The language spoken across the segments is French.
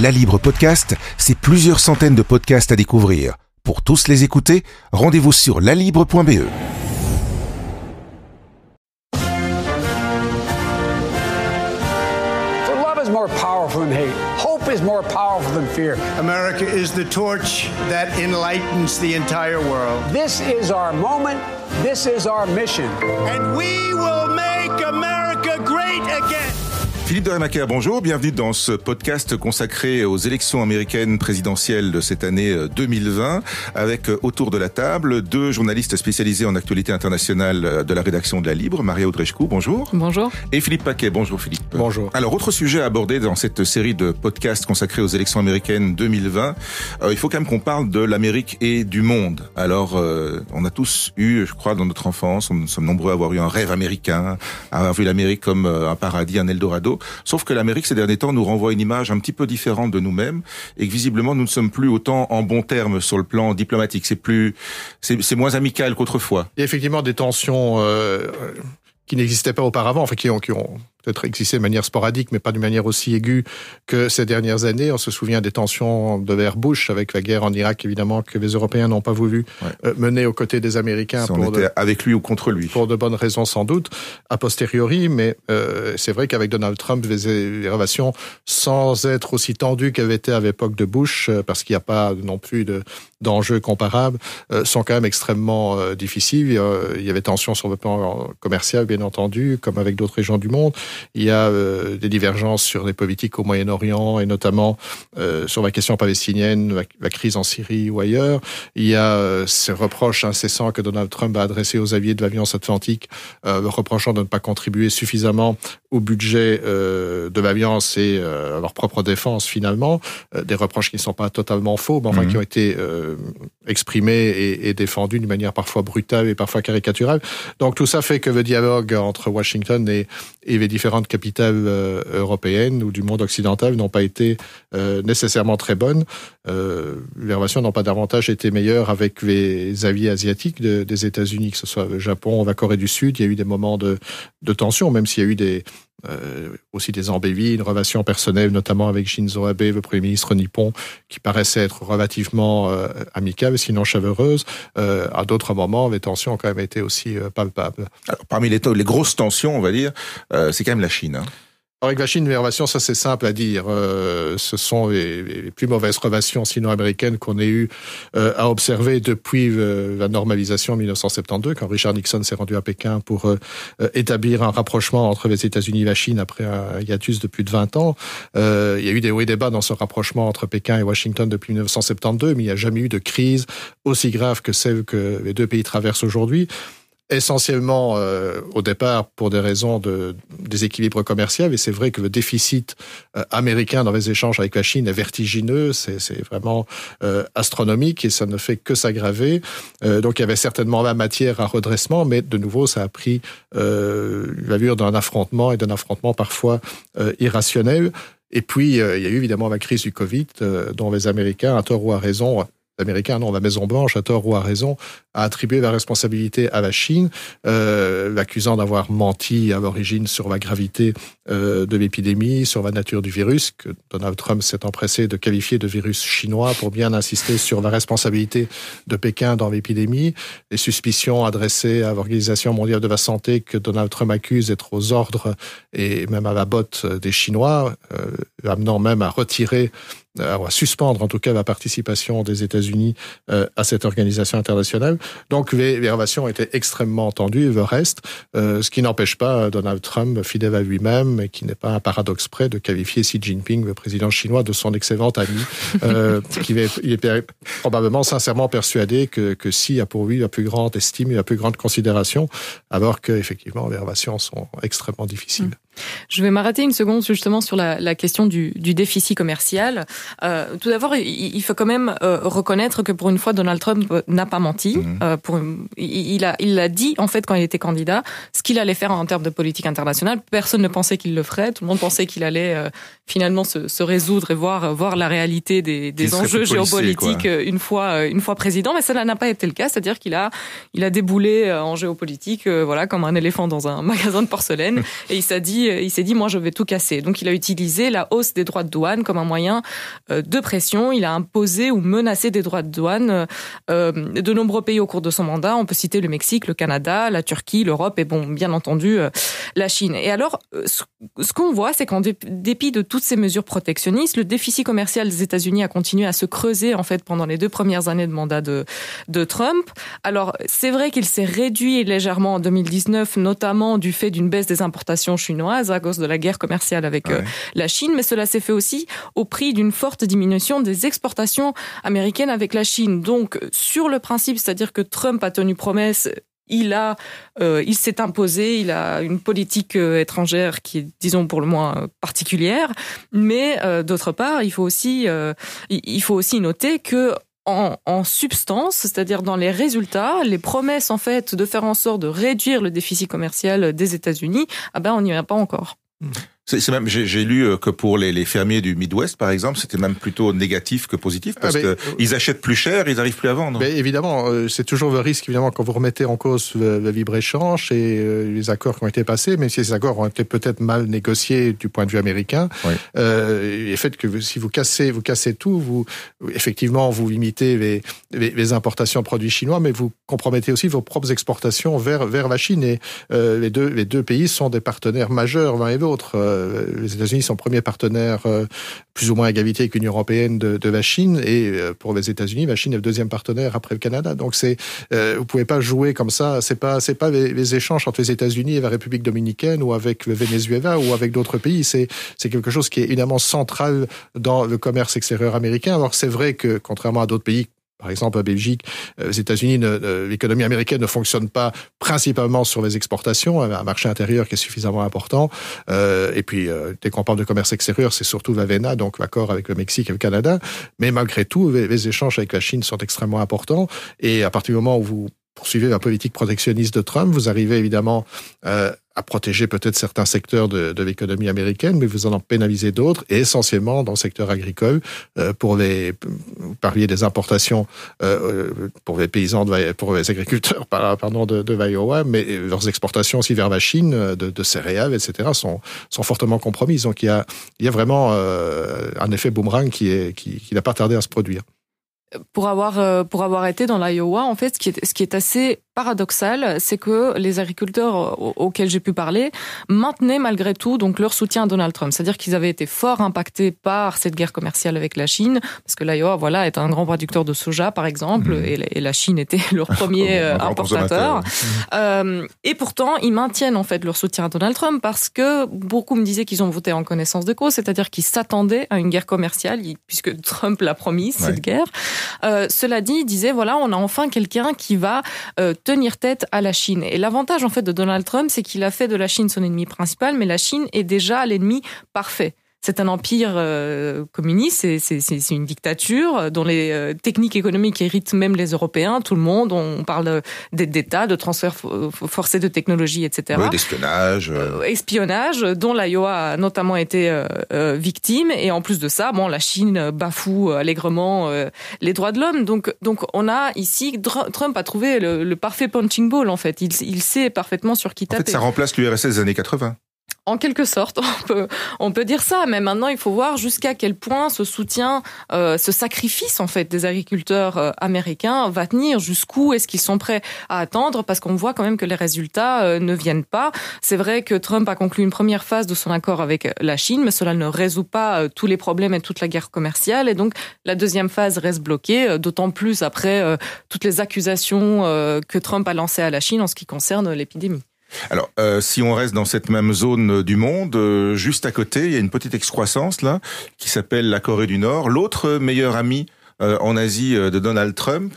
La Libre Podcast, c'est plusieurs centaines de podcasts à découvrir. Pour tous les écouter, rendez-vous sur lalibre.be. For love is more powerful than hate. Hope is more powerful than fear. America is the torch that enlightens the entire world. This is our moment. This is our mission. And we will make America great again. Philippe de Rémaker, bonjour, bienvenue dans ce podcast consacré aux élections américaines présidentielles de cette année 2020, avec euh, autour de la table deux journalistes spécialisés en actualité internationale euh, de la rédaction de La Libre, Maria Audrechkou, bonjour. Bonjour. Et Philippe Paquet, bonjour Philippe. Bonjour. Alors, autre sujet à aborder dans cette série de podcasts consacrés aux élections américaines 2020, euh, il faut quand même qu'on parle de l'Amérique et du monde. Alors, euh, on a tous eu, je crois, dans notre enfance, nous sommes nombreux à avoir eu un rêve américain, à avoir vu l'Amérique comme euh, un paradis, un Eldorado. Sauf que l'Amérique, ces derniers temps, nous renvoie une image un petit peu différente de nous-mêmes et que visiblement, nous ne sommes plus autant en bons termes sur le plan diplomatique. C'est plus, c'est moins amical qu'autrefois. Il y a effectivement des tensions euh, qui n'existaient pas auparavant, enfin qui qui ont peut-être existé de manière sporadique, mais pas d'une manière aussi aiguë que ces dernières années. On se souvient des tensions de vers Bush avec la guerre en Irak, évidemment, que les Européens n'ont pas voulu Ouais. euh, mener aux côtés des Américains Si on pour était de, avec lui ou contre lui. pour de bonnes raisons sans doute, a posteriori, mais euh, c'est vrai qu'avec Donald Trump, les, les relations, sans être aussi tendues qu'elles étaient à l'époque de Bush, euh, parce qu'il n'y a pas non plus de d'enjeux comparables, euh, sont quand même extrêmement euh, difficiles. Il y avait tensions sur le plan commercial, bien entendu, comme avec d'autres régions du monde. Il y a euh, des divergences sur les politiques au Moyen-Orient et notamment euh, sur la question palestinienne, la, la crise en Syrie ou ailleurs. Il y a euh, ces reproches incessants que Donald Trump a adressés aux alliés de l'Alliance Atlantique, euh, reprochant de ne pas contribuer suffisamment au budget euh, de l'Alliance et euh, à leur propre défense finalement. Euh, des reproches qui ne sont pas totalement faux, mais enfin qui ont été euh, exprimés et, et défendus d'une manière parfois brutale et parfois caricaturale. Donc tout ça fait que le dialogue entre Washington et, et les différentes capitales euh, européennes ou du monde occidental n'ont pas été euh, nécessairement très bonnes. Euh, les relations n'ont pas davantage été meilleures avec les alliés asiatiques de- des États-Unis, que ce soit le Japon la Corée du Sud. Il y a eu des moments de, de tension, même s'il y a eu des, euh, aussi des embellis, une relation personnelle, notamment avec Shinzo Abe, le Premier ministre nippon, qui paraissait être relativement euh, amicale, sinon chaleureuse. Euh, à d'autres moments, les tensions ont quand même été aussi euh, palpables. Parmi les, les grosses tensions, on va dire, c'est quand même la Chine. Hein. Alors, Avec la Chine, les relations, ça c'est simple à dire. Euh, ce sont les, plus mauvaises relations sino-américaines qu'on ait eu euh, à observer depuis euh, la normalisation en 1972, quand Richard Nixon s'est rendu à Pékin pour euh, euh, établir un rapprochement entre les États-Unis et la Chine après un hiatus de plus de 20 ans. Il y a eu des hauts et des bas dans ce rapprochement entre Pékin et Washington depuis 1972, mais il n'y a jamais eu de crise aussi grave que celle que les deux pays traversent aujourd'hui essentiellement euh, au départ pour des raisons de déséquilibre commercial et c'est vrai que le déficit euh, américain dans les échanges avec la Chine est vertigineux, c'est vraiment euh, astronomique et ça ne fait que s'aggraver. Euh, donc il y avait certainement la matière à redressement, mais de nouveau ça a pris euh, l'allure d'un affrontement et d'un affrontement parfois irrationnel. Et puis il y a eu évidemment la crise du Covid dont les Américains, à tort ou à raison, Américains, non, la Maison Blanche, à tort ou à raison, a attribué la responsabilité à la Chine, euh, l'accusant d'avoir menti à l'origine sur la gravité euh, de l'épidémie, sur la nature du virus, que Donald Trump s'est empressé de qualifier de virus chinois pour bien insister sur la responsabilité de Pékin dans l'épidémie, les suspicions adressées à l'Organisation mondiale de la santé que Donald Trump accuse d'être aux ordres et même à la botte des Chinois, euh, amenant même à retirer à suspendre en tout cas la participation des États-Unis euh, à cette organisation internationale. Donc les, les relations étaient extrêmement tendues, le reste, euh, ce qui n'empêche pas Donald Trump, fidèle à lui-même, et qui n'est pas un paradoxe près, de qualifier Xi Jinping, le président chinois, de son excellent ami, euh, qui est, il est probablement sincèrement persuadé que, que Xi a pour lui la plus grande estime et la plus grande considération, alors que effectivement les relations sont extrêmement difficiles. Je vais m'arrêter une seconde justement sur la, la question du, du, déficit commercial. Euh, tout d'abord, il, il, faut quand même euh, reconnaître que pour une fois, Donald Trump n'a pas menti. Mmh. Euh, pour, il, a, il a dit en fait quand il était candidat ce qu'il allait faire en termes de politique internationale. Personne ne pensait qu'il le ferait. Tout le monde pensait qu'il allait euh, finalement se, se, résoudre et voir voir la réalité des, des enjeux géopolitiques quoi. une fois une fois président. Mais ça n'a pas été le cas. C'est-à-dire qu'il a il a déboulé en géopolitique voilà comme un éléphant dans un magasin de porcelaine et il s'est dit il s'est dit, moi, je vais tout casser. Donc, il a utilisé la hausse des droits de douane comme un moyen de pression. Il a imposé ou menacé des droits de douane de nombreux pays au cours de son mandat. On peut citer le Mexique, le Canada, la Turquie, l'Europe et bon, bien entendu, la Chine. Et alors, ce qu'on voit, c'est qu'en dépit de toutes ces mesures protectionnistes, le déficit commercial des États-Unis a continué à se creuser en fait pendant les deux premières années de mandat de, de Trump. Alors c'est vrai qu'il s'est réduit légèrement en 2019, notamment du fait d'une baisse des importations chinoises à cause de la guerre commerciale avec euh, la Chine, mais cela s'est fait aussi au prix d'une forte diminution des exportations américaines avec la Chine. Donc sur le principe, c'est-à-dire que Trump a tenu promesse il a, euh, il s'est imposé, il a une politique euh, étrangère qui est, disons pour le moins particulière, mais d'autre part, il faut aussi, il faut aussi noter que en, substance, c'est-à-dire dans les résultats, les promesses en fait de faire en sorte de réduire le déficit commercial des États-Unis, ah ben on n'y est pas encore. C'est même, j'ai lu euh, que pour les, les, fermiers du Midwest, par exemple, c'était même plutôt négatif que positif parce ah, qu'ils achètent plus cher, ils n'arrivent plus à vendre. Mais évidemment, euh, c'est toujours le risque, évidemment, quand vous remettez en cause le, libre-échange et euh, les accords qui ont été passés, même si ces accords ont été peut-être mal négociés du point de vue américain, euh, et fait que si vous cassez, vous cassez tout, vous, effectivement, vous limitez les, les, les importations de produits chinois, mais vous compromettez aussi vos propres exportations vers, vers la Chine. Et les, deux, les deux pays sont des partenaires majeurs l'un et l'autre euh, les États-Unis sont premier partenaire euh, plus ou moins égalité avec l'Union européenne de, de, la Chine et euh, pour les États-Unis, la Chine est le deuxième partenaire après le Canada. Donc c'est vous pouvez pas jouer comme ça. C'est pas c'est pas les, échanges entre les États-Unis et la République dominicaine ou avec le Venezuela ou avec d'autres pays. C'est c'est quelque chose qui est évidemment central dans le commerce extérieur américain. Alors c'est vrai que contrairement à d'autres pays par exemple, la Belgique, euh, États-Unis, l'économie américaine ne fonctionne pas principalement sur les exportations, un marché intérieur qui est suffisamment important. Euh, et puis, euh, dès qu'on parle de commerce extérieur, c'est surtout l'AVENA, donc l'accord avec le Mexique et le Canada. Mais malgré tout, les, les, échanges avec la Chine sont extrêmement importants. Et à partir du moment où vous poursuivez la politique protectionniste de Trump, vous arrivez évidemment euh, à protéger peut-être certains secteurs de, de l'économie américaine, mais vous en pénalisez d'autres, et essentiellement dans le secteur agricole, euh, pour les parliez des importations euh, pour les paysans, de, pour les agriculteurs, pardon, de, de l'Iowa, mais leurs exportations aussi vers la Chine, de, de céréales, etc., sont, sont fortement compromises. Donc il y a, il y a vraiment euh, un effet boomerang qui qui, qui n'a pas tardé à se produire pour avoir euh, pour avoir été dans l'Iowa, en fait, ce qui est ce qui est assez paradoxal, c'est que les agriculteurs auxquels j'ai pu parler maintenaient malgré tout donc leur soutien à Donald Trump, c'est-à-dire qu'ils avaient été fort impactés par cette guerre commerciale avec la Chine, parce que l'Iowa, voilà, est un grand producteur de soja par exemple, mmh. et, la Chine était leur premier euh, importateur. Euh, et pourtant, ils maintiennent en fait leur soutien à Donald Trump parce que beaucoup me disaient qu'ils ont voté en connaissance de cause, c'est-à-dire qu'ils s'attendaient à une guerre commerciale, puisque Trump l'a promis cette guerre. Euh, cela dit, il disait voilà, on a enfin quelqu'un qui va euh, tenir tête à la Chine. Et l'avantage en fait de Donald Trump, c'est qu'il a fait de la Chine son ennemi principal, mais la Chine est déjà l'ennemi parfait c'est un empire euh, communiste, c'est une dictature dont les euh, techniques économiques héritent même les Européens, tout le monde. On parle d'aide d'État, de transfert forcé de technologie, etc. Oui, d'espionnage. Euh, espionnage, dont l'Iowa a notamment été victime. Et en plus de ça, bon, la Chine bafoue allègrement les droits de l'homme. Donc, donc, on a ici, Trump a trouvé le, parfait punching ball, en fait. Il, il sait parfaitement sur qui taper. En fait, ça remplace l'URSS des années 80. En quelque sorte, on peut, on peut dire ça. Mais maintenant, il faut voir jusqu'à quel point ce soutien, euh, ce sacrifice en fait des agriculteurs euh, américains va tenir. Jusqu'où est-ce qu'ils sont prêts à attendre Parce qu'on voit quand même que les résultats euh, ne viennent pas. C'est vrai que Trump a conclu une première phase de son accord avec la Chine, mais cela ne résout pas tous les problèmes et toute la guerre commerciale. Et donc, la deuxième phase reste bloquée, d'autant plus après toutes les accusations que Trump a lancées à la Chine en ce qui concerne l'épidémie. Alors, euh, si on reste dans cette même zone du monde, euh, juste à côté, il y a une petite excroissance là qui s'appelle la Corée du Nord, l'autre meilleur ami euh, en Asie de Donald Trump,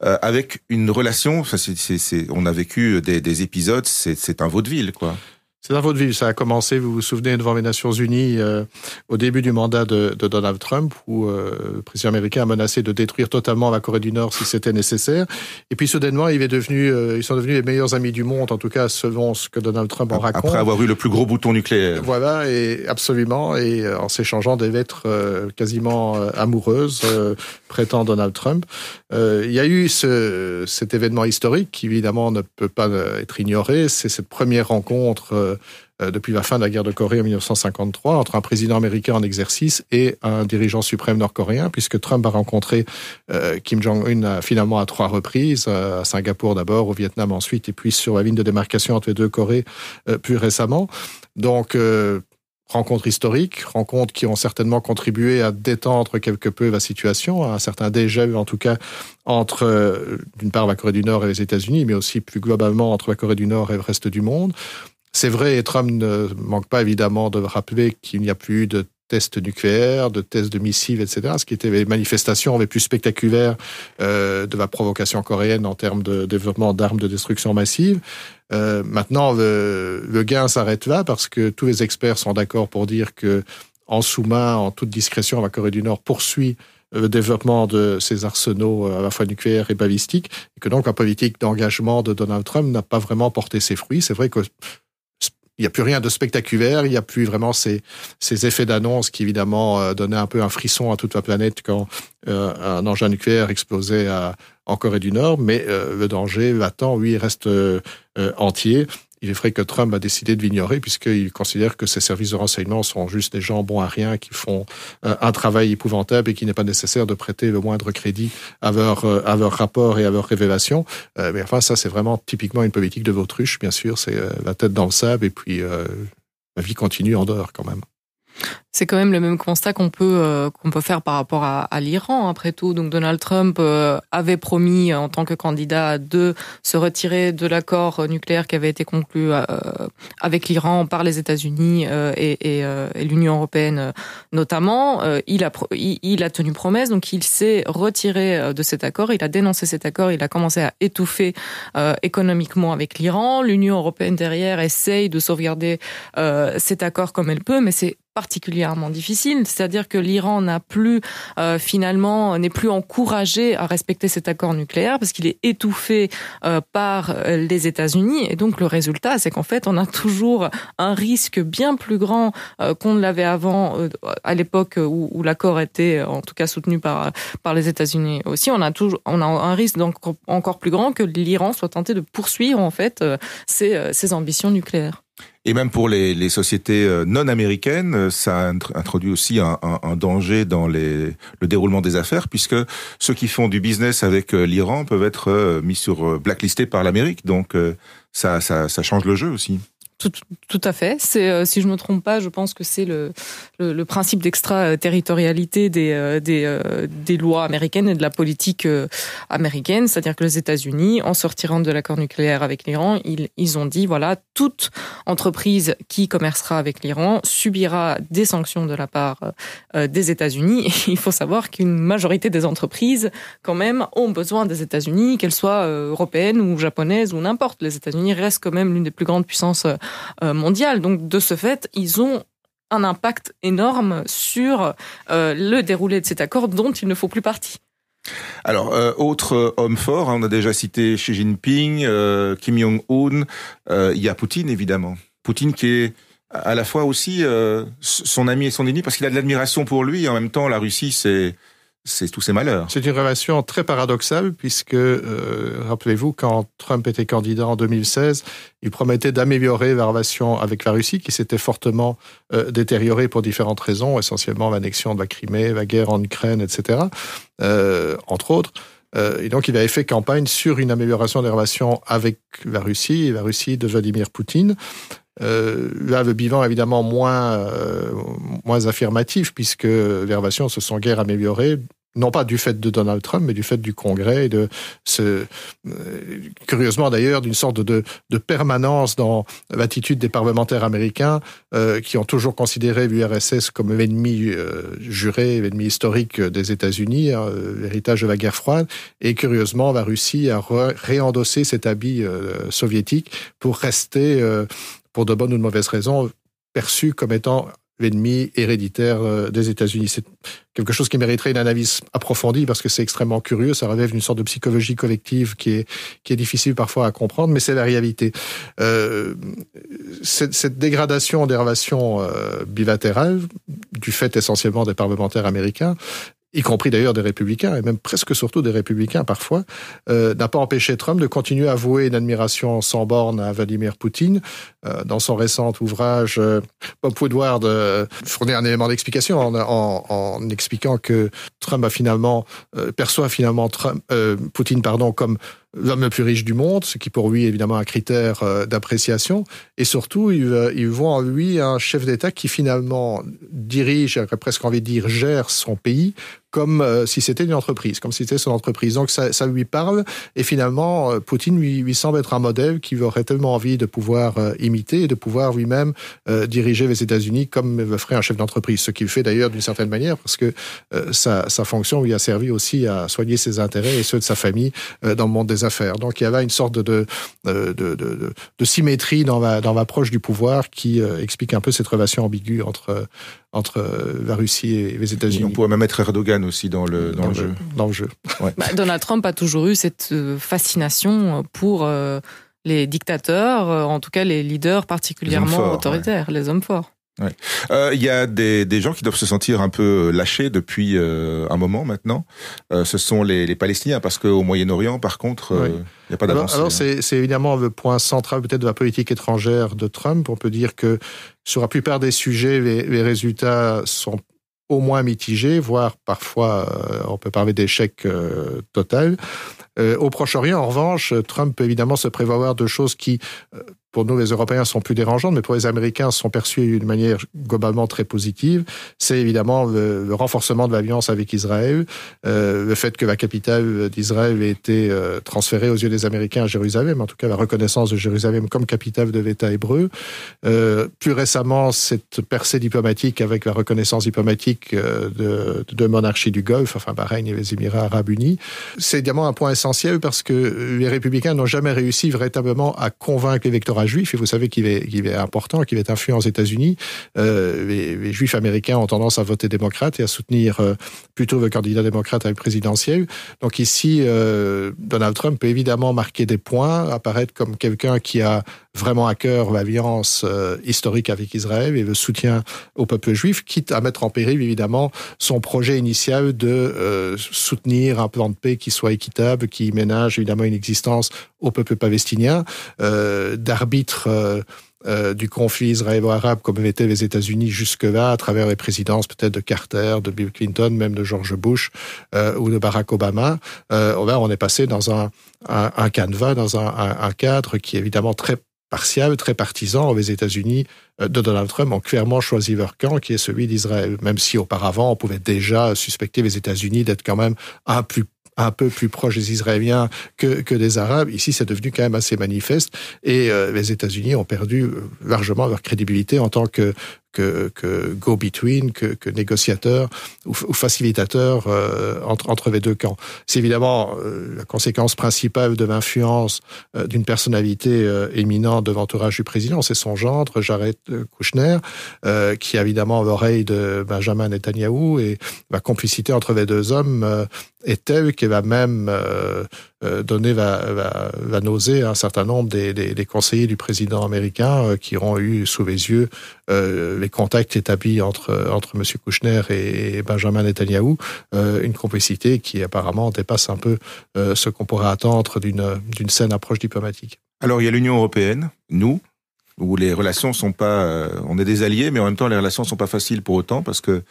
avec une relation. Ça, c'est, on a vécu des, des épisodes. C'est un vaudeville, quoi. C'est dans votre ville, ça a commencé, vous vous souvenez, devant les Nations Unies euh, au début du mandat de, de Donald Trump, où euh, le président américain a menacé de détruire totalement la Corée du Nord si c'était nécessaire. Et puis soudainement, il est devenu, euh, ils sont devenus les meilleurs amis du monde, en tout cas selon ce que Donald Trump en raconte. Après avoir eu le plus gros bouton nucléaire. Voilà, et absolument, et en s'échangeant des lettres quasiment amoureuses prêtant Donald Trump. Il y a eu ce, cet événement historique qui évidemment ne peut pas être ignoré, c'est cette première rencontre depuis la fin de la guerre de Corée en 1953 entre un président américain en exercice et un dirigeant suprême nord-coréen, puisque Trump a rencontré Kim Jong-un finalement à trois reprises, à Singapour d'abord, au Vietnam ensuite, et puis sur la ligne de démarcation entre les deux Corées plus récemment. Donc, rencontres historiques, rencontres qui ont certainement contribué à détendre quelque peu la situation, un certain dégel en tout cas entre euh, d'une part la Corée du Nord et les États-Unis, mais aussi plus globalement entre la Corée du Nord et le reste du monde. C'est vrai, et Trump ne manque pas évidemment de rappeler qu'il n'y a plus de tests nucléaires, de tests de missiles, etc. Ce qui était les manifestations les plus spectaculaires euh, de la provocation coréenne en termes de développement d'armes de destruction massive. Euh, maintenant, le, le gain s'arrête là parce que tous les experts sont d'accord pour dire que en sous-main, en toute discrétion, la Corée du Nord poursuit le développement de ses arsenaux à la fois nucléaires et balistiques, et que donc la politique d'engagement de Donald Trump n'a pas vraiment porté ses fruits. C'est vrai que il n'y a plus rien de spectaculaire, il n'y a plus vraiment ces, ces effets d'annonce qui évidemment euh, donnaient un peu un frisson à toute la planète quand euh, un engin nucléaire explosait en Corée du Nord, mais euh, le danger latent, lui, reste entier il est vrai que Trump a décidé de l'ignorer puisqu'il considère que ses services de renseignement sont juste des gens bons à rien qui font euh, un travail épouvantable et qu'il n'est pas nécessaire de prêter le moindre crédit à leur, euh, à leur et à leurs révélations. Euh, mais enfin, ça, c'est vraiment typiquement une politique de l'autruche, bien sûr. C'est la tête dans le sable et puis la vie continue en dehors quand même. C'est quand même le même constat qu'on peut euh, qu'on peut faire par rapport à, l'Iran. Après tout, donc Donald Trump euh, avait promis en tant que candidat de se retirer de l'accord nucléaire qui avait été conclu euh, avec l'Iran par les États-Unis et, et, et l'Union européenne notamment. il a il, a tenu promesse, donc il s'est retiré de cet accord. Il a dénoncé cet accord. Il a commencé à étouffer économiquement avec l'Iran. L'Union européenne derrière essaye de sauvegarder cet accord comme elle peut, mais c'est particulièrement difficile, c'est-à-dire que l'Iran n'a plus euh, finalement n'est plus encouragé à respecter cet accord nucléaire parce qu'il est étouffé euh, par euh, les États-Unis. Et donc le résultat c'est qu'en fait on a toujours un risque bien plus grand qu'on ne l'avait avant à l'époque où, où l'accord était en tout cas soutenu par par les États-Unis aussi. On a toujours on a un risque donc encore plus grand que l'Iran soit tenté de poursuivre en fait ses, ses ambitions nucléaires. Et même pour les, les sociétés euh, non américaines, euh, ça introduit aussi un, un, un, danger dans les, le déroulement des affaires, puisque ceux qui font du business avec euh, l'Iran peuvent être mis sur blacklisté par l'Amérique. Donc ça, ça, ça change le jeu aussi. Tout, tout, à fait. Euh, si je me trompe pas, je pense que c'est le, le, le, principe d'extraterritorialité des, euh, des, euh, des lois américaines et de la politique américaine. C'est-à-dire que les États-Unis, en sortirant de l'accord nucléaire avec l'Iran, ils, ils ont dit, voilà, toute entreprise qui commercera avec l'Iran subira des sanctions de la part des États-Unis. Il faut savoir qu'une majorité des entreprises, quand même, ont besoin des États-Unis, qu'elles soient européennes ou japonaises ou n'importe. Les États-Unis restent quand même l'une des plus grandes puissances euh, mondiale. Donc de ce fait, ils ont un impact énorme sur euh, le déroulé de cet accord dont il ne faut plus partie. Alors, euh, autre homme fort, hein, on a déjà cité Xi Jinping, Kim Jong-un, il y a Poutine évidemment. Poutine qui est à la fois aussi son ami et son ennemi parce qu'il a de l'admiration pour lui et en même temps la Russie c'est c'est tous ces malheurs. C'est une relation très paradoxale puisque, euh, rappelez-vous, quand Trump était candidat en 2016, il promettait d'améliorer la relation avec la Russie qui s'était fortement euh, détériorée pour différentes raisons, essentiellement l'annexion de la Crimée, la guerre en Ukraine, etc., euh, entre autres. Euh, et donc, il avait fait campagne sur une amélioration des relations avec la Russie la Russie de Vladimir Poutine. Euh, là, le bilan évidemment moins euh, moins affirmatif puisque les relations se sont guère améliorées non pas du fait de Donald Trump, mais du fait du Congrès et de ce, euh, curieusement d'ailleurs, d'une sorte de, de, permanence dans l'attitude des parlementaires américains euh, qui ont toujours considéré l'URSS comme l'ennemi euh, juré, l'ennemi historique des États-Unis, hein, l'héritage de la guerre froide. Et curieusement, la Russie a réendossé cet habit euh, soviétique pour rester, euh, pour de bonnes ou de mauvaises raisons, perçu comme étant l'ennemi héréditaire euh, des États-Unis. C'est quelque chose qui mériterait une analyse approfondie parce que c'est extrêmement curieux. Ça relève d'une sorte de psychologie collective qui est, qui est difficile parfois à comprendre, mais c'est la réalité. Euh, cette, cette, dégradation des relations euh, bilatérales, du fait essentiellement des parlementaires américains, y compris d'ailleurs des républicains, et même presque surtout des républicains parfois, euh, n'a pas empêché Trump de continuer à vouer une admiration sans borne à Vladimir Poutine. Euh, dans son récent ouvrage, euh, Bob Woodward euh, fournit un élément d'explication en, en, en, expliquant que Trump a finalement perçoit finalement Trump, Poutine pardon comme l'homme le plus riche du monde, ce qui pour lui est évidemment un critère euh, d'appréciation. Et surtout, il, il voit en lui un chef d'État qui finalement dirige, j'aurais presque envie de dire, gère son pays comme euh, si c'était une entreprise, comme si c'était son entreprise. Donc ça, ça lui parle et finalement, euh, Poutine lui, lui, semble être un modèle qu'il aurait tellement envie de pouvoir euh, imiter et de pouvoir lui-même diriger les États-Unis comme le ferait un chef d'entreprise, ce qu'il fait d'ailleurs d'une certaine manière parce que sa, sa, fonction lui a servi aussi à soigner ses intérêts et ceux de sa famille dans le monde des affaires. Donc il y avait une sorte de, de, de, de, de symétrie dans l'approche du pouvoir qui explique un peu cette relation ambiguë entre entre la Russie et les États-Unis. On pourrait même mettre Erdogan aussi dans le, dans, le, jeu. Dans le jeu. Ouais. Bah, Donald Trump a toujours eu cette euh, fascination pour euh, les dictateurs, euh, en tout cas les leaders particulièrement les forts, autoritaires, ouais. les hommes forts. Il ouais. euh, y a des, des, gens qui doivent se sentir un peu lâchés depuis euh, un moment maintenant. Euh, ce sont les, les Palestiniens, parce qu'au Moyen-Orient, par contre, il oui. n'y a pas d'avancée. Alors, alors c'est évidemment le point central peut-être de la politique étrangère de Trump. On peut dire que sur la plupart des sujets, les, les résultats sont au moins mitigés, voire parfois on peut parler d'échec total. Au Proche-Orient, en revanche, Trump peut évidemment se prévoir de choses qui pour nous, les Européens, sont plus dérangeantes, mais pour les Américains, sont perçues d'une manière globalement très positive. C'est évidemment le, renforcement de l'alliance avec Israël, euh, le fait que la capitale d'Israël ait été euh, transférée aux yeux des Américains à Jérusalem, en tout cas la reconnaissance de Jérusalem comme capitale de l'État hébreu. Euh, plus récemment, cette percée diplomatique avec la reconnaissance diplomatique de, de monarchies du Golfe, enfin Bahreïn et les Émirats arabes unis. C'est également un point essentiel parce que les républicains n'ont jamais réussi véritablement à convaincre l'électorat juif, et vous savez qu'il est, important, qu'il est influent aux États-Unis. Euh, les, les, juifs américains ont tendance à voter démocrate et à soutenir euh, plutôt le candidat démocrate à la présidentielle. Donc ici, euh, Donald Trump peut évidemment marquer des points, apparaître comme quelqu'un qui a vraiment à cœur l'alliance euh, historique avec Israël et le soutien au peuple juif, quitte à mettre en péril évidemment son projet initial de euh, soutenir un plan de paix qui soit équitable, qui ménage évidemment une existence au peuple palestinien, euh, d'arbitre euh, euh, du conflit israélo-arabe comme étaient les États-Unis jusque-là, à travers les présidences peut-être de Carter, de Bill Clinton, même de George Bush euh, ou de Barack Obama. Euh, on est passé dans un, un, un canevas, dans un, un cadre qui est évidemment très partial, très partisan. Les États-Unis euh, de Donald Trump ont clairement choisi leur camp, qui est celui d'Israël, même si auparavant on pouvait déjà suspecter les États-Unis d'être quand même un peu plus proche des Israéliens que, que des Arabes. Ici, c'est devenu quand même assez manifeste et euh, les États-Unis ont perdu euh, largement leur crédibilité en tant que que, que go-between, que, que négociateur ou, ou facilitateur euh, entre, entre les deux camps. C'est évidemment euh, la conséquence principale de l'influence euh, d'une personnalité euh, éminente de l'entourage du président, c'est son gendre, Jared Kushner, euh, qui a évidemment l'oreille de Benjamin Netanyahu et la complicité entre les deux hommes euh, est telle qu'elle va même euh, donner la, la, la nausée un certain nombre des, des, conseillers du président américain euh, qui auront eu sous les yeux euh, les contacts établis entre, entre M. Kouchner et Benjamin Netanyahu, une complicité qui apparemment dépasse un peu ce qu'on pourrait attendre d'une saine approche diplomatique. Alors il y a l'Union européenne, nous, où les relations sont pas, euh, on est des alliés, mais en même temps les relations sont pas faciles pour autant parce que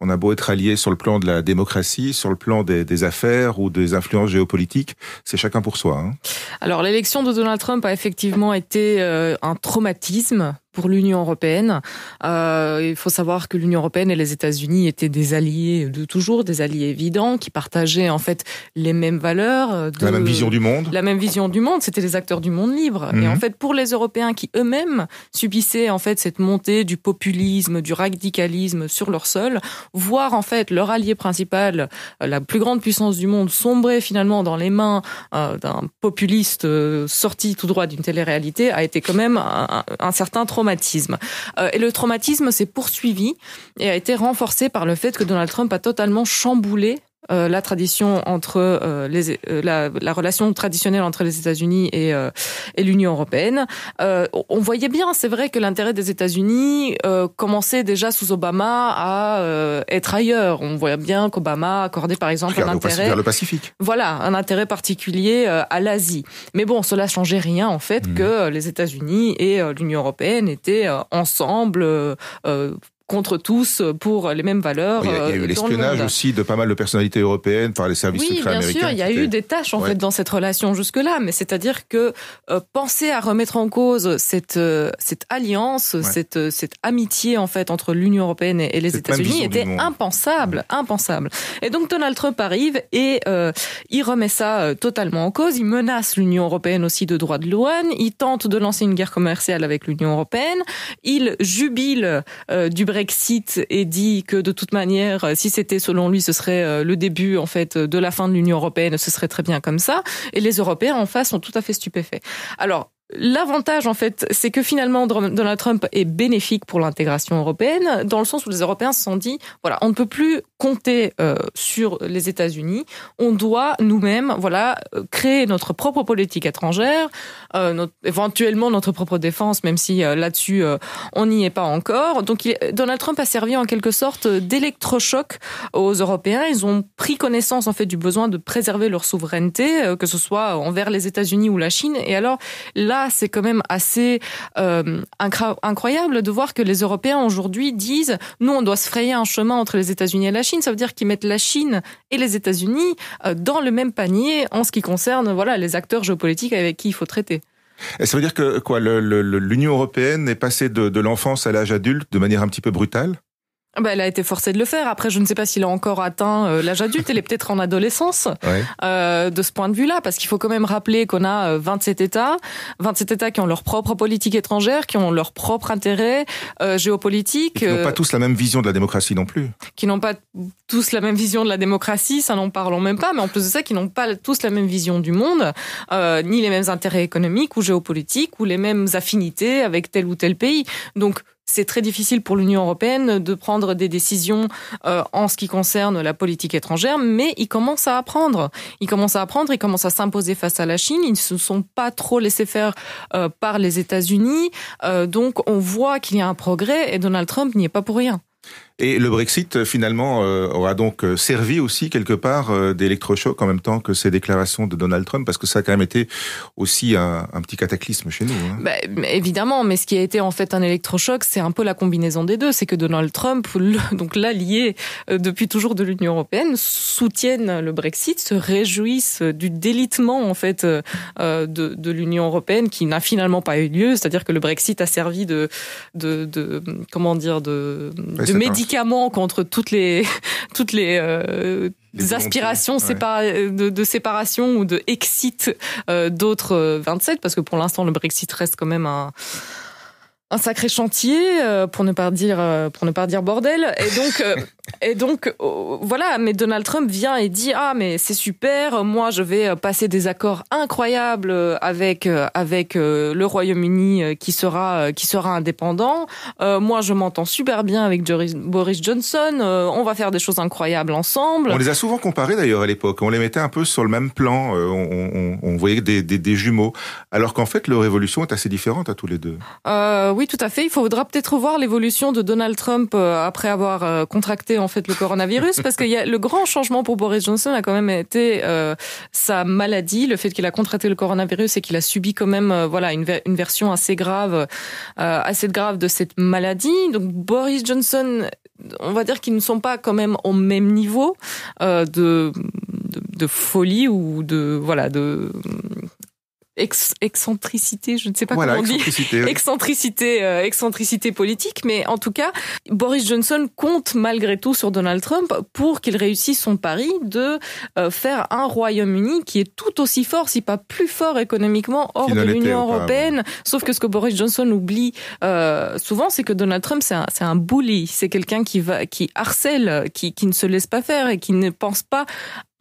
on a beau être alliés sur le plan de la démocratie, sur le plan des, des affaires ou des influences géopolitiques, c'est chacun pour soi. Hein. Alors l'élection de Donald Trump a effectivement été euh, un traumatisme pour l'Union européenne. Euh, il faut savoir que l'Union européenne et les États-Unis étaient des alliés de toujours, des alliés évidents, qui partageaient en fait les mêmes valeurs, de, la même vision du monde. La même vision du monde. C'était les acteurs du monde libre. Et en fait, pour les Européens qui eux-mêmes subissaient en fait cette montée du populisme, du radicalisme sur leur sol, voir en fait leur allié principal, la plus grande puissance du monde, sombrer finalement dans les mains euh, d'un populiste euh, sorti tout droit d'une télé-réalité a été quand même un, un certain traumatisme Euh, et le traumatisme s'est poursuivi et a été renforcé par le fait que Donald Trump a totalement chamboulé euh, la tradition entre euh, les, euh, la, la, relation traditionnelle entre les États-Unis et, et l'Union européenne. on voyait bien, c'est vrai que l'intérêt des États-Unis commençait déjà sous Obama à être ailleurs. On voyait bien qu'Obama accordait par exemple un intérêt vers le Pacifique. Voilà, un intérêt particulier à l'Asie. Mais bon, cela changeait rien en fait mmh. que les États-Unis et l'Union européenne étaient ensemble contre tous pour les mêmes valeurs. il y a, eu euh, l'espionnage aussi de pas mal de personnalités européennes par les services secrets américains. Oui, bien sûr, il y a eu des tâches en fait dans cette relation jusque-là, mais c'est-à-dire que euh, penser à remettre en cause cette euh, cette alliance, cette cette amitié en fait entre l'Union européenne et, les États-Unis était impensable, impensable. Et donc Donald Trump arrive et il remet ça totalement en cause. Il menace l'Union européenne aussi de droits de douane. Il tente de lancer une guerre commerciale avec l'Union européenne. Il jubile du Brexit et dit que de toute manière, si c'était selon lui, ce serait euh, le début en fait de la fin de l'Union européenne, ce serait très bien comme ça. Et les Européens en face sont tout à fait stupéfaits. Alors L'avantage, en fait, c'est que finalement, Donald Trump est bénéfique pour l'intégration européenne, dans le sens où les Européens se sont dit, voilà, on ne peut plus compter euh, sur les États-Unis, on doit nous-mêmes, voilà, euh, créer notre propre politique étrangère, euh, éventuellement notre propre défense, même si là-dessus on n'y est pas encore. Donc, Donald Trump a servi en quelque sorte d'électrochoc aux Européens. Ils ont pris connaissance en fait du besoin de préserver leur souveraineté, que ce soit envers les États-Unis ou la Chine. Et alors là c'est quand même assez euh, incroyable de voir que les Européens aujourd'hui disent nous, on doit se frayer un chemin entre les États-Unis et la Chine. Ça veut dire qu'ils mettent la Chine et les États-Unis euh, dans le même panier en ce qui concerne voilà les acteurs géopolitiques avec qui il faut traiter. Ça veut dire que quoi, l'Union européenne est passée de l'enfance à l'âge adulte de manière un petit peu brutale? Bah, elle a été forcée de le faire. Après, je ne sais pas s'il a encore atteint euh, l'âge adulte. Elle est peut-être en adolescence euh, de ce point de vue-là, parce qu'il faut quand même rappeler qu'on a 27 euh, États, 27 États qui ont leur propre politique étrangère, qui ont leur propre intérêt euh, géopolitique. qui n'ont pas tous la même vision de la démocratie non plus. Qui n'ont pas tous la même vision de la démocratie, ça n'en parlons même pas. Mais en plus de ça, qui n'ont pas tous la même vision du monde, ni les mêmes intérêts économiques ou géopolitiques, ou les mêmes affinités avec tel ou tel pays. Donc c'est très difficile pour l'Union européenne de prendre des décisions euh, en ce qui concerne la politique étrangère, mais ils commencent à apprendre. Ils commencent à apprendre, ils commencent à s'imposer face à la Chine. Ils ne se sont pas trop laissés faire euh, par les États-Unis. Euh, donc on voit qu'il y a un progrès et Donald Trump n'y est pas pour rien. Et le Brexit, finalement, euh, aura donc euh, servi aussi quelque part euh, d'électrochoc en même temps que ces déclarations de Donald Trump, parce que ça a quand même été aussi un, un petit cataclysme chez nous. Hein. Bah, évidemment, mais ce qui a été en fait un électrochoc, c'est un peu la combinaison des deux. C'est que Donald Trump, donc l'allié depuis toujours de l'Union européenne, soutiennent le Brexit, se réjouissent du délitement en fait de, de l'Union européenne qui n'a finalement pas eu lieu. C'est-à-dire que le Brexit a servi de, de, de comment dire, de, de médicament médicament contre toutes les toutes les, euh, aspirations de, de, séparation ou de exit euh, d'autres 27 parce que pour l'instant le Brexit reste quand même un un sacré chantier euh, pour ne pas dire euh, pour ne pas dire bordel. Et donc euh, et donc voilà mais Donald Trump vient et dit ah mais c'est super moi je vais passer des accords incroyables avec avec le Royaume-Uni qui sera qui sera indépendant. Moi je m'entends super bien avec Boris Johnson on va faire des choses incroyables ensemble. On les a souvent comparés d'ailleurs à l'époque. On les mettait un peu sur le même plan on, on, on voyait des, des, des jumeaux. Alors qu'en fait leur évolution est assez différente à tous les deux. Oui tout à fait. Il faudra peut-être voir l'évolution de Donald Trump euh, après avoir euh, en fait le coronavirus, parce qu'il y a le grand changement pour Boris Johnson a quand même été euh, sa maladie, le fait qu'il a contracté le coronavirus et qu'il a subi quand même voilà une, version assez grave, assez grave de cette maladie. Donc Boris Johnson, on va dire qu'ils ne sont pas quand même au même niveau de, de, de folie ou de voilà de excentricité, je ne sais pas comment on dit, excentricité, euh, excentricité politique, mais en tout cas, Boris Johnson compte malgré tout sur Donald Trump pour qu'il réussisse son pari de euh, faire un Royaume-Uni qui est tout aussi fort, si pas plus fort économiquement hors de l'Union européenne. Sauf que ce que Boris Johnson oublie euh, souvent, c'est que Donald Trump c'est un, un bully, c'est quelqu'un qui va, qui harcèle, qui, qui ne se laisse pas faire et qui ne pense pas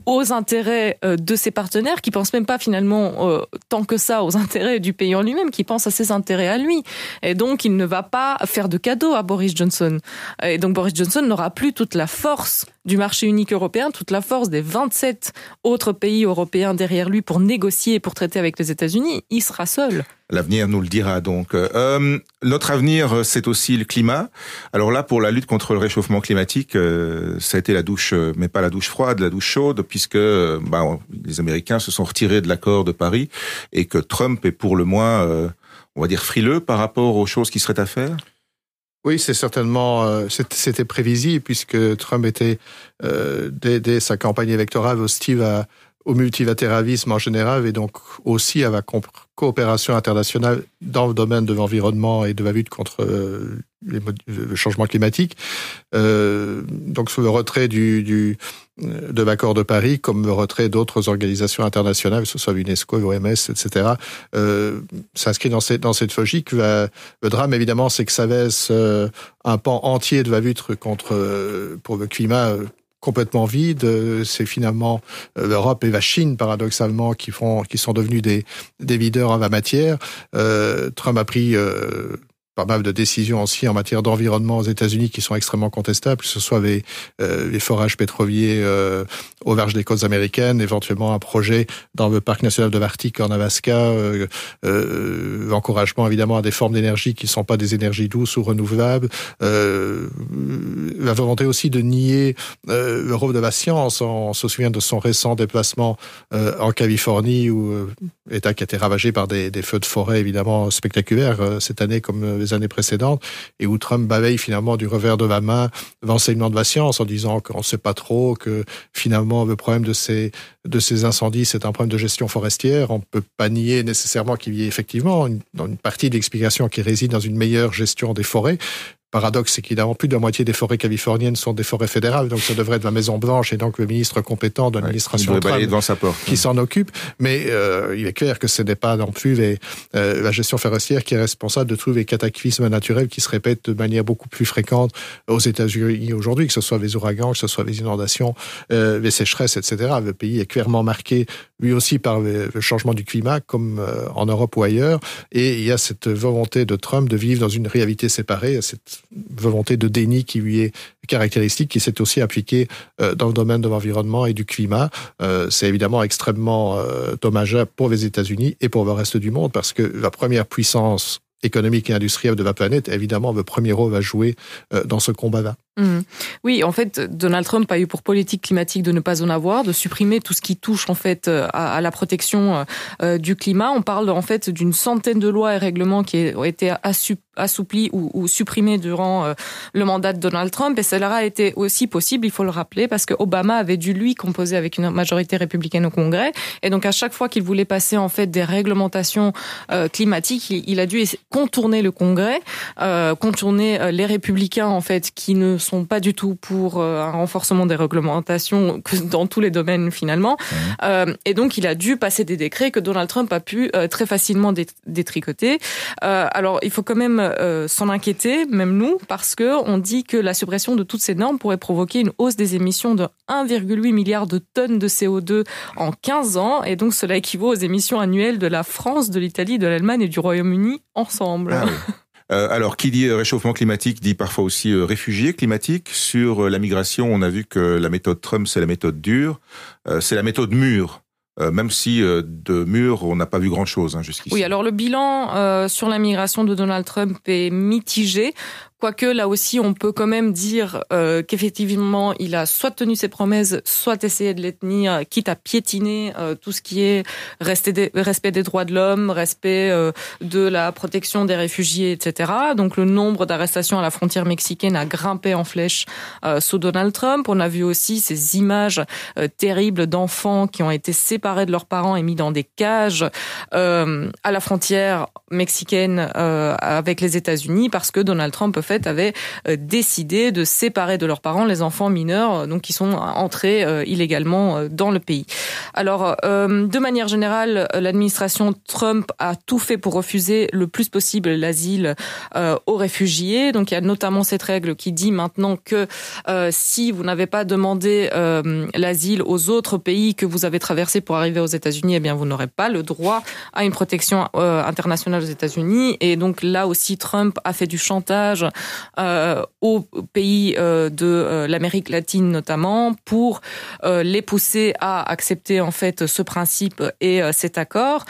aux intérêts euh, de ses partenaires, qui pensent même pas finalement euh, tant que ça aux intérêts du pays en lui-même, qui pense à ses intérêts à lui. Et donc, il ne va pas faire de cadeaux à Boris Johnson. Et donc, Boris Johnson n'aura plus toute la force du marché unique européen, toute la force des 27 autres pays européens derrière lui pour négocier, pour traiter avec les États-Unis, il sera seul. L'avenir nous le dira donc. Euh, notre avenir, c'est aussi le climat. Alors là, pour la lutte contre le réchauffement climatique, euh, ça a été la douche, euh, mais pas la douche froide, la douche chaude, puisque euh, bah, les Américains se sont retirés de l'accord de Paris et que Trump est pour le moins, on va dire, frileux par rapport aux choses qui seraient à faire. Oui, c'est certainement, c'était prévisible puisque Trump était dès, dès, sa campagne électorale hostile à, au multilatéralisme en général et donc aussi à la coopération internationale dans le domaine de l'environnement et de la lutte contre euh, le changement climatique. Euh, donc sous le retrait du de l'accord de Paris, comme le retrait d'autres organisations internationales, que ce soit l'UNESCO, l'OMS, etc., euh, s'inscrit dans cette, logique. Le, drame, évidemment, c'est que ça laisse euh, un pan entier de la lutte contre, euh, pour le climat complètement vide. C'est finalement euh, l'Europe et la Chine, paradoxalement, qui font, qui sont devenus des, des leaders en la matière. Euh, Trump a pris euh, pas mal de décisions aussi en matière d'environnement aux États-Unis qui sont extrêmement contestables, que ce soit les, euh, les forages pétroliers euh, au large des côtes américaines, éventuellement un projet dans le parc national de l'Arctique en Alaska, euh, euh, encouragement évidemment à des formes d'énergie qui ne sont pas des énergies douces ou renouvelables, euh, la volonté aussi de nier euh, le rôle de la science. On se souvient de son récent déplacement euh, en Californie, où euh, État qui a été ravagé par des, des feux de forêt évidemment spectaculaires euh, cette année comme les années précédentes, et où Trump balaye finalement du revers de la main l'enseignement de la science en disant qu'on ne sait pas trop, que finalement le problème de ces, de ces incendies, c'est un problème de gestion forestière. On ne peut pas nier nécessairement qu'il y ait effectivement une, une partie de l'explication qui réside dans une meilleure gestion des forêts, paradoxe, c'est qu'évidemment plus de la moitié des forêts californiennes sont des forêts fédérales, donc ça devrait être la Maison Blanche et donc le ministre compétent de l'administration ouais, devant sa porte, qui s'en occupe. Mais euh, il est clair que ce n'est pas non plus les, euh, la gestion forestière qui est responsable de tous les cataclysmes naturels qui se répètent de manière beaucoup plus fréquente aux États-Unis aujourd'hui, que ce soit les ouragans, que ce soit les inondations, euh, les sécheresses, etc. Le pays est clairement marqué lui aussi par le, le changement du climat, comme euh, en Europe ou ailleurs. Et il y a cette volonté de Trump de vivre dans une réalité séparée, cette volonté de déni qui lui est caractéristique, qui s'est aussi appliquée euh, dans le domaine de l'environnement et du climat. Euh, c'est évidemment extrêmement euh, dommageable pour les États-Unis et pour le reste du monde, parce que la première puissance économique et industrielle de la planète, évidemment, le premier rôle va jouer dans ce combat-là. Mmh. Oui, en fait, Donald Trump a eu pour politique climatique de ne pas en avoir, de supprimer tout ce qui touche en fait à, à la protection euh, du climat. On parle en fait d'une centaine de lois et règlements qui ont été assouplis ou, supprimés durant euh, le mandat de Donald Trump, et cela a été aussi possible, il faut le rappeler, parce que Obama avait dû lui composer avec une majorité républicaine au Congrès, et donc à chaque fois qu'il voulait passer en fait des réglementations euh, climatiques, il, il, a dû contourner le Congrès, euh, contourner les républicains en fait qui ne sont pas du tout pour euh, un renforcement des réglementations dans tous les domaines finalement. Mmh. Euh, et donc il a dû passer des décrets que Donald Trump a pu euh, très facilement détricoter. Alors il faut quand même s'en inquiéter, même nous, parce que on dit que la suppression de toutes ces normes pourrait provoquer une hausse des émissions de 1,8 milliard de tonnes de CO2 en 15 ans, et donc cela équivaut aux émissions annuelles de la France, de l'Italie, de l'Allemagne et du Royaume-Uni ensemble. Ah oui. Euh, alors, qui dit réchauffement climatique dit parfois aussi euh, réfugiés climatiques. Sur euh, la migration, on a vu que la méthode Trump, c'est la méthode dure, euh, c'est la méthode mûre. Euh, même si euh, de mûr, on n'a pas vu grand-chose hein, jusqu'ici. Oui, alors le bilan euh, sur la migration de Donald Trump est mitigé. Quoique là aussi, on peut quand même dire euh, qu'effectivement, il a soit tenu ses promesses, soit essayé de les tenir, quitte à piétiner euh, tout ce qui est respect des droits de l'homme, respect euh, de la protection des réfugiés, etc. Donc le nombre d'arrestations à la frontière mexicaine a grimpé en flèche euh, sous Donald Trump. On a vu aussi ces images euh, terribles d'enfants qui ont été séparés de leurs parents et mis dans des cages euh, à la frontière mexicaine avec les États-Unis parce que Donald Trump fait fait, avaient euh, décidé de séparer de leurs parents les enfants mineurs, euh, donc qui sont entrés euh, illégalement dans le pays. Alors, de manière générale, l'administration Trump a tout fait pour refuser le plus possible l'asile aux réfugiés. Donc, il y a notamment cette règle qui dit maintenant que si vous n'avez pas demandé l'asile aux autres pays que vous avez traversés pour arriver aux États-Unis, eh bien, vous n'aurez pas le droit à une protection internationale aux États-Unis. Et donc, là aussi, Trump a fait du chantage aux pays de l'Amérique latine notamment pour les pousser à accepter en fait ce principe et cet accord.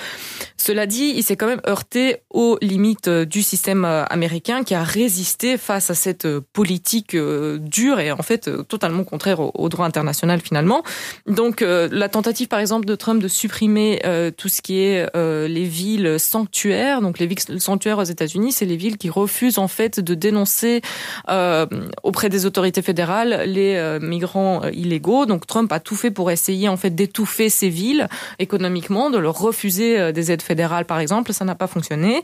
Cela dit, il s'est quand même heurté aux limites du système américain qui a résisté face à cette politique dure et en fait totalement contraire au, droit international finalement. Donc la tentative par exemple de Trump de supprimer tout ce qui est les villes sanctuaires, donc les villes sanctuaires aux États-Unis, c'est les villes qui refusent en fait de dénoncer euh, auprès des autorités fédérales les euh, migrants euh, illégaux. Donc Trump a tout fait pour essayer en fait d'étouffer ces villes économiquement, de leur refuser des aides fédérales par exemple. Ça n'a pas fonctionné.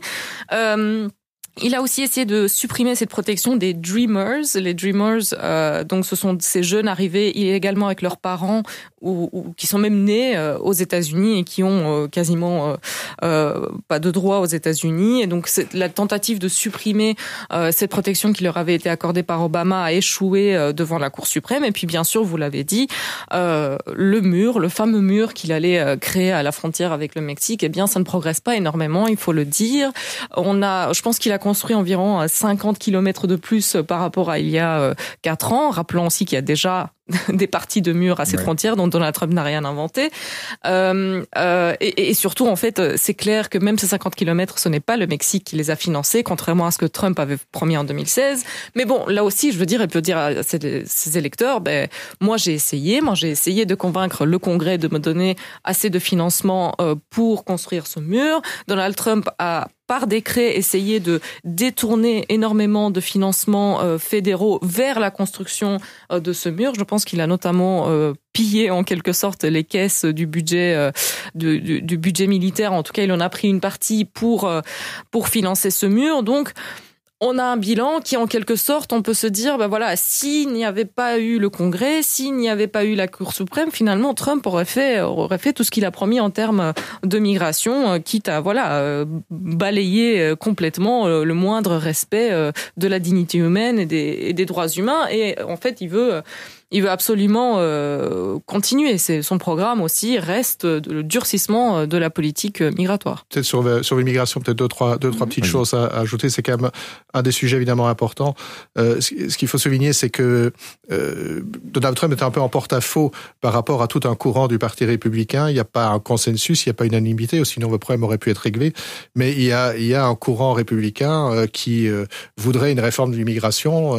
Il a aussi essayé de supprimer cette protection des dreamers. Les dreamers, donc, ce sont ces jeunes arrivés illégalement avec leurs parents ou, ou qui sont même nés euh, aux États-Unis et qui ont euh, quasiment euh, pas de droit aux États-Unis. Et donc, la tentative de supprimer cette protection qui leur avait été accordée par Obama a échoué devant la Cour suprême. Et puis, bien sûr, vous l'avez dit, le mur, le fameux mur qu'il allait créer à la frontière avec le Mexique, eh bien, ça ne progresse pas énormément. Il faut le dire. On a, je pense qu'il a construit environ 50 km de plus par rapport à il y a 4 ans. Rappelons aussi qu'il y a déjà des parties de murs à ces frontières dont Donald Trump n'a rien inventé. Euh, euh, et, et, surtout, en fait, c'est clair que même ces 50 kilomètres, ce n'est pas le Mexique qui les a financés, contrairement à ce que Trump avait promis en 2016. Mais bon, là aussi, je veux dire, il peut dire à ses, ses électeurs, ben, moi j'ai essayé, moi j'ai essayé de convaincre le Congrès de me donner assez de financement euh, pour construire ce mur. Donald Trump a par décret essayer de détourner énormément de financements euh, fédéraux vers la construction euh, de ce mur. Je pense qu'il a notamment euh, pillé en quelque sorte les caisses du budget du, du, budget militaire. En tout cas, il en a pris une partie pour pour financer ce mur. Donc on a un bilan qui, en quelque sorte, on peut se dire, ben voilà, s'il n'y avait pas eu le Congrès, s'il n'y avait pas eu la Cour suprême, finalement, Trump aurait fait, aurait fait tout ce qu'il a promis en termes de migration, euh, quitte à, voilà, euh, balayer euh, complètement le moindre respect de la dignité humaine et des, des droits humains. Et en fait, il veut il veut absolument euh, continuer. C'est son programme aussi reste le durcissement euh, de la politique euh, migratoire. Peut-être sur, sur l'immigration, peut-être deux trois deux trois petites choses à, ajouter. C'est quand même un des sujets évidemment importants. Euh, ce qu'il faut souligner, c'est que euh, Donald Trump est un peu en porte-à-faux par rapport à tout un courant du Parti républicain. Il n'y a pas un consensus, il n'y a pas une unanimité, sinon le problème aurait pu être réglé. Mais il y a il y a un courant républicain qui voudrait une réforme de l'immigration.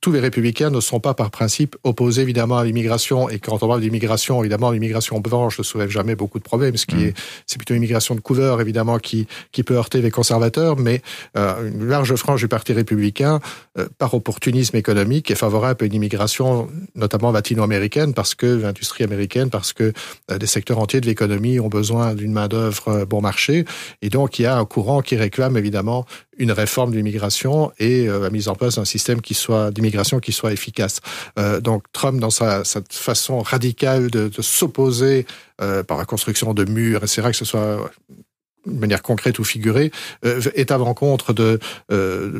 tous les républicains ne sont pas par principe opposé évidemment à l'immigration. Et quand on parle d'immigration, évidemment, l'immigration blanche ne soulève jamais beaucoup de problèmes, ce qui mm. est, c'est plutôt l'immigration de couleur, évidemment, qui, qui peut heurter les conservateurs. Mais euh, une large frange du Parti républicain, euh, par opportunisme économique, est favorable à une immigration, notamment latino-américaine, parce que l'industrie américaine, parce que euh, des secteurs entiers de l'économie ont besoin d'une main-d'œuvre euh, bon marché. Et donc, il y a un courant qui réclame évidemment une réforme de l'immigration et euh, la mise en place d'un système d'immigration qui soit efficace. Euh, donc Trump, dans sa, façon radicale de, s'opposer euh, par la construction de murs, et c'est vrai que ce soit de manière concrète ou figurée, euh, est à l'encontre de euh,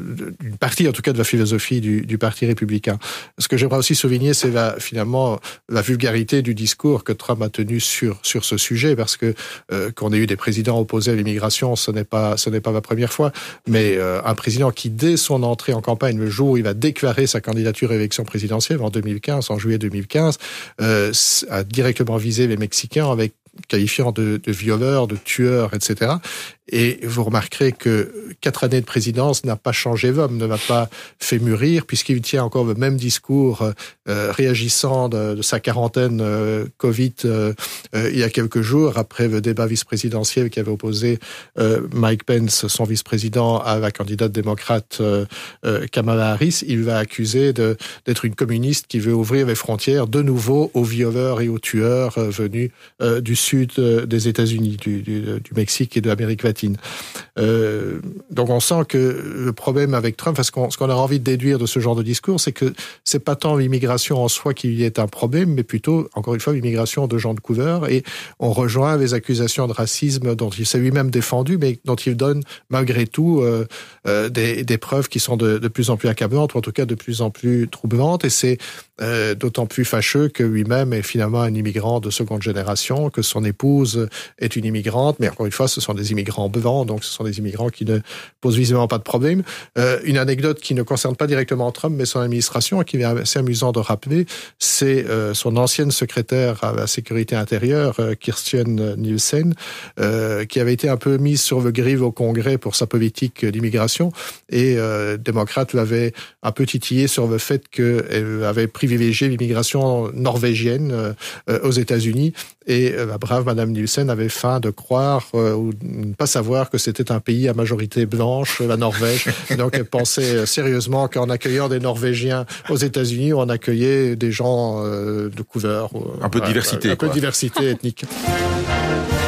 d'une partie, en tout cas, de la philosophie du, du Parti républicain. Ce que j'aimerais aussi souligner, c'est la, finalement la vulgarité du discours que Trump a tenu sur sur ce sujet, parce que euh, qu'on ait eu des présidents opposés à l'immigration, ce n'est pas ce n'est pas la première fois, mais euh, un président qui, dès son entrée en campagne, le jour où il va déclarer sa candidature à l'élection présidentielle en 2015, en juillet 2015, euh, a directement visé les Mexicains avec qualifiant de, de violeurs, de tueurs, etc. Et vous remarquerez que quatre années de présidence n'a pas changé l'homme, ne m'a pas fait mûrir, puisqu'il tient encore le même discours euh, réagissant de, de, sa quarantaine euh, Covid euh, euh, il y a quelques jours, après le débat vice-présidentiel qui avait opposé euh, Mike Pence, son vice-président, à la candidate démocrate euh, Kamala Harris. Il va accuser d'être une communiste qui veut ouvrir les frontières de nouveau aux violeurs et aux tueurs venus du sud des États-Unis, du, Mexique et de l'Amérique latine. Euh, donc on sent que le problème avec Trump, parce qu'on, ce qu'on a envie de déduire de ce genre de discours, c'est que c'est pas tant l'immigration en soi qui est un problème, mais plutôt, encore une fois, l'immigration de gens de couleur. Et on rejoint les accusations de racisme dont il s'est lui-même défendu, mais dont il donne malgré tout euh, euh, des, des, preuves qui sont de, de, plus en plus accablantes, ou en tout cas de plus en plus troublantes. Et c'est euh, d'autant plus fâcheux que lui-même est finalement un immigrant de seconde génération, que son épouse est une immigrante, mais encore une fois, ce sont des immigrants blancs, donc ce sont des immigrants qui ne posent visiblement pas de problème. Euh, une anecdote qui ne concerne pas directement Trump, mais son administration, et qui est assez amusant de rappeler, c'est euh, son ancienne secrétaire à la sécurité intérieure, Kirsten Nielsen, qui avait été un peu mise sur le grive au Congrès pour sa politique d'immigration, et démocrate l'avait un peu titillé sur le fait qu'elle avait privilégié l'immigration norvégienne euh, aux États-Unis et euh, la brave Madame Nielsen avait faim de croire euh, ou ne pas savoir que c'était un pays à majorité blanche, la Norvège. Donc elle pensait euh, sérieusement qu'en accueillant des Norvégiens aux États-Unis, on accueillait des gens de couleur. Un peu de diversité. Un peu de diversité ethnique.